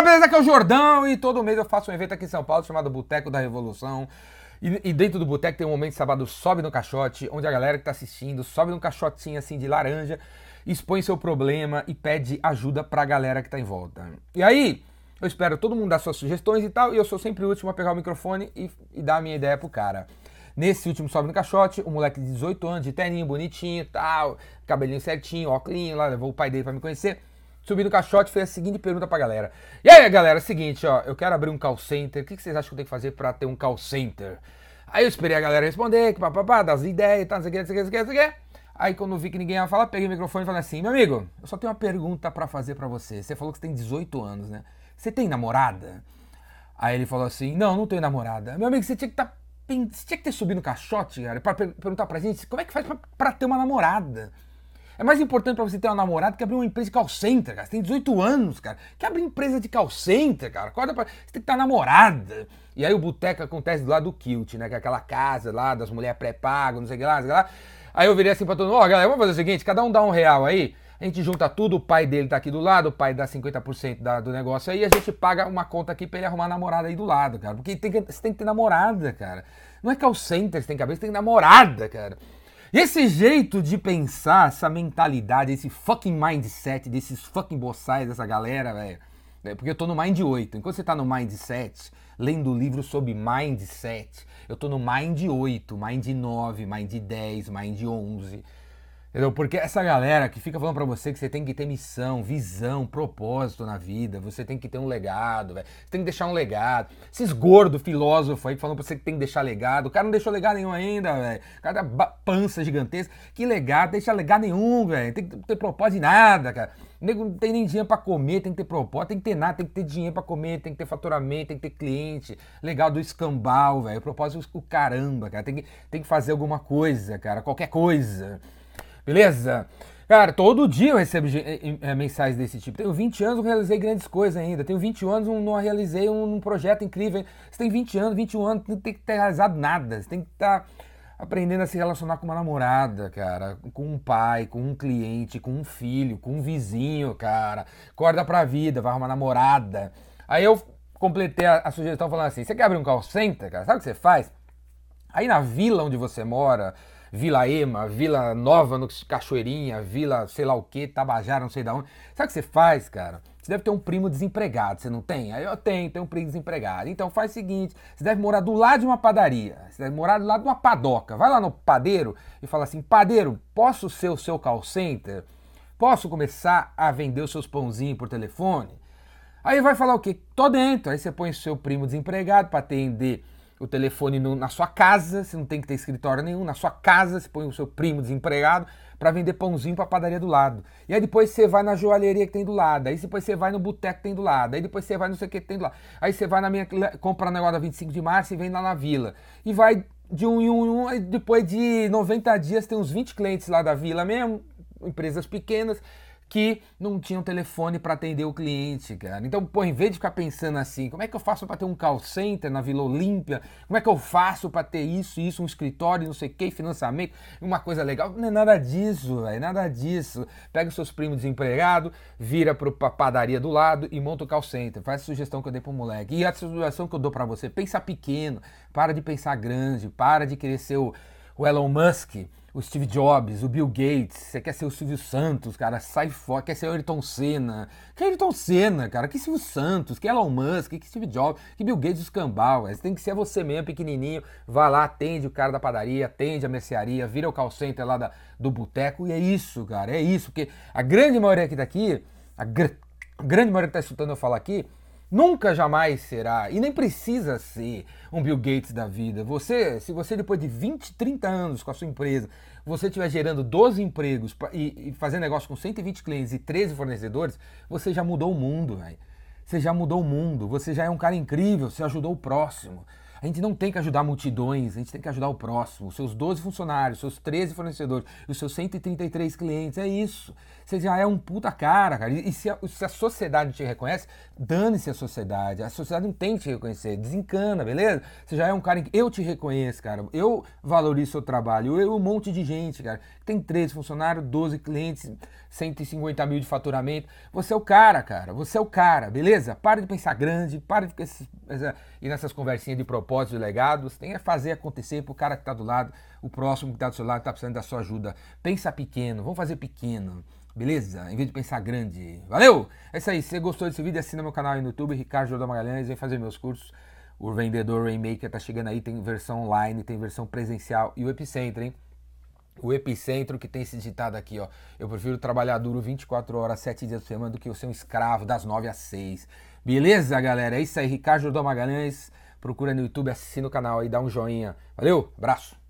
galera, beleza? Aqui é o Jordão e todo mês eu faço um evento aqui em São Paulo chamado Boteco da Revolução. E, e dentro do boteco tem um momento sábado Sobe no Caixote, onde a galera que tá assistindo sobe num caixotinho assim de laranja, expõe seu problema e pede ajuda pra galera que tá em volta. E aí, eu espero todo mundo dar suas sugestões e tal, e eu sou sempre o último a pegar o microfone e, e dar a minha ideia pro cara. Nesse último Sobe no Caixote, um moleque de 18 anos, de terninho bonitinho tal, cabelinho certinho, óculos lá, levou o pai dele pra me conhecer subi no caixote fez a seguinte pergunta pra galera. E aí, galera, é seguinte, ó, eu quero abrir um call center, o que, vocês acham que eu tenho que fazer pra ter um call center? Aí eu esperei a galera responder, que papapá, das ideias e tal, não sei o que, não sei o que, não sei o que. Aí quando vi que ninguém ia falar, peguei o microfone e falei assim, meu amigo, eu só tenho uma pergunta pra fazer pra você. Você falou que você tem 18 anos, né? Você tem namorada? Aí ele falou assim, não, não tenho namorada. Meu amigo, você tinha que. Tá, você tinha que ter subido no caixote, cara, pra perguntar pra gente como é que faz pra, pra ter uma namorada. É mais importante para você ter uma namorada que abrir uma empresa de call center, cara. Você tem 18 anos, cara. Que abrir empresa de call center, cara. Acorda pra... Você tem que estar namorada. E aí o boteco acontece do lado do Kilt, né? Que é aquela casa lá das mulheres pré-pago, não sei o que lá, não sei o que lá. Aí eu virei assim pra todo mundo, ó, oh, galera, vamos fazer o seguinte, cada um dá um real aí. A gente junta tudo, o pai dele tá aqui do lado, o pai dá 50% da, do negócio aí, a gente paga uma conta aqui pra ele arrumar namorada aí do lado, cara. Porque tem que, você tem que ter namorada, cara. Não é call center, você tem abrir, você tem namorada, cara. Esse jeito de pensar, essa mentalidade, esse fucking mindset desses fucking boçais dessa galera, velho. É, porque eu tô no Mind 8. Enquanto você tá no Mindset, lendo livro sobre Mindset, eu tô no Mind 8, Mind 9, Mind 10, Mind 11. Entendeu? Porque essa galera que fica falando para você que você tem que ter missão, visão, propósito na vida, você tem que ter um legado, velho. Você tem que deixar um legado. Esses gordos filósofos aí falando pra você que tem que deixar legado. O cara não deixou legado nenhum ainda, velho. O cara da pança gigantesca. Que legado? Deixa legado nenhum, velho. Tem que ter propósito de nada, cara. Não tem nem dinheiro para comer, tem que ter propósito, tem que ter nada, tem que ter dinheiro para comer, tem que ter faturamento, tem que ter cliente. Legal do escambau, velho. Propósito o caramba, cara. Tem que, tem que fazer alguma coisa, cara. Qualquer coisa. Beleza? Cara, todo dia eu recebo é, mensagens desse tipo. Tenho 20 anos, não realizei grandes coisas ainda. Tenho 20 anos, não realizei um, um projeto incrível. Você tem 20 anos, 21 anos, não tem que ter realizado nada. Você tem que estar tá aprendendo a se relacionar com uma namorada, cara, com um pai, com um cliente, com um filho, com um vizinho, cara. Acorda pra vida, vai arrumar namorada. Aí eu completei a, a sugestão falando assim: você quer abrir um call center, cara? Sabe o que você faz? Aí na vila onde você mora, Vila Ema, Vila Nova no Cachoeirinha, Vila sei lá o que, Tabajara, não sei da onde. Sabe o que você faz, cara? Você deve ter um primo desempregado, você não tem? Aí eu tenho, tenho um primo desempregado. Então faz o seguinte: você deve morar do lado de uma padaria, você deve morar do lado de uma padoca. Vai lá no padeiro e fala assim: padeiro, posso ser o seu call center? Posso começar a vender os seus pãozinhos por telefone? Aí vai falar o quê? Tô dentro. Aí você põe o seu primo desempregado para atender o telefone no, na sua casa, você não tem que ter escritório nenhum, na sua casa você põe o seu primo desempregado para vender pãozinho para a padaria do lado. E aí depois você vai na joalheria que tem do lado, aí depois você vai no boteco que tem do lado, aí depois você vai não sei o que, tem do lado. Aí você vai na minha compra um negócio da 25 de março e vem lá na vila. E vai de um em um em um, aí depois de 90 dias tem uns 20 clientes lá da vila mesmo, empresas pequenas que não tinham telefone para atender o cliente, cara. Então, pô, em vez de ficar pensando assim, como é que eu faço para ter um call center na Vila Olímpia? Como é que eu faço para ter isso, isso, um escritório, não sei o que, financiamento, uma coisa legal? Não é nada disso, é nada disso. Pega os seus primos desempregados, vira para a padaria do lado e monta o call center. Faz a sugestão que eu dei pro moleque. E a sugestão que eu dou para você, pensa pequeno, para de pensar grande, para de querer ser o, o Elon Musk o Steve Jobs, o Bill Gates, você quer ser o Silvio Santos, cara, sai fora, quer ser o Ayrton Senna. Que Ayrton Senna, cara? Que Silvio Santos, que Elon Musk, que Steve Jobs, que Bill Gates os cambal, você tem que ser você mesmo, pequenininho, vai lá, atende o cara da padaria, atende a mercearia, vira o call center lá da, do boteco, e é isso, cara, é isso, porque a grande maioria que tá aqui, a, gr a grande maioria que tá escutando eu falar aqui, Nunca jamais será, e nem precisa ser, um Bill Gates da vida. Você, se você depois de 20, 30 anos com a sua empresa, você estiver gerando 12 empregos e, e fazendo negócio com 120 clientes e 13 fornecedores, você já mudou o mundo, velho. Você já mudou o mundo, você já é um cara incrível, você ajudou o próximo. A gente não tem que ajudar multidões, a gente tem que ajudar o próximo, os seus 12 funcionários, seus 13 fornecedores, os seus 133 clientes. É isso. Você já é um puta cara, cara. E se a, se a sociedade te reconhece, dane-se a sociedade. A sociedade não tem que te reconhecer. Desencana, beleza? Você já é um cara que eu te reconheço, cara. Eu valorizo seu trabalho. Eu, um monte de gente, cara. Tem 13 funcionários, 12 clientes, 150 mil de faturamento. Você é o cara, cara. Você é o cara, beleza? Para de pensar grande, para de ir nessas conversinhas de propósitos e. Tem que fazer acontecer pro cara que tá do lado, o próximo que tá do seu lado, que tá precisando da sua ajuda. Pensa pequeno, vamos fazer pequeno. Beleza? Em vez de pensar grande. Valeu! É isso aí. Se você gostou desse vídeo, assina meu canal aí no YouTube, Ricardo Jordão Magalhães, vem fazer meus cursos. O Vendedor Rainmaker tá chegando aí, tem versão online, tem versão presencial e o Epicentro, hein? O epicentro que tem esse ditado aqui, ó. Eu prefiro trabalhar duro 24 horas, 7 dias por semana do que eu ser um escravo das 9 às 6. Beleza, galera? É isso aí. Ricardo Jordão Magalhães. Procura no YouTube, assina o canal aí, dá um joinha. Valeu, abraço.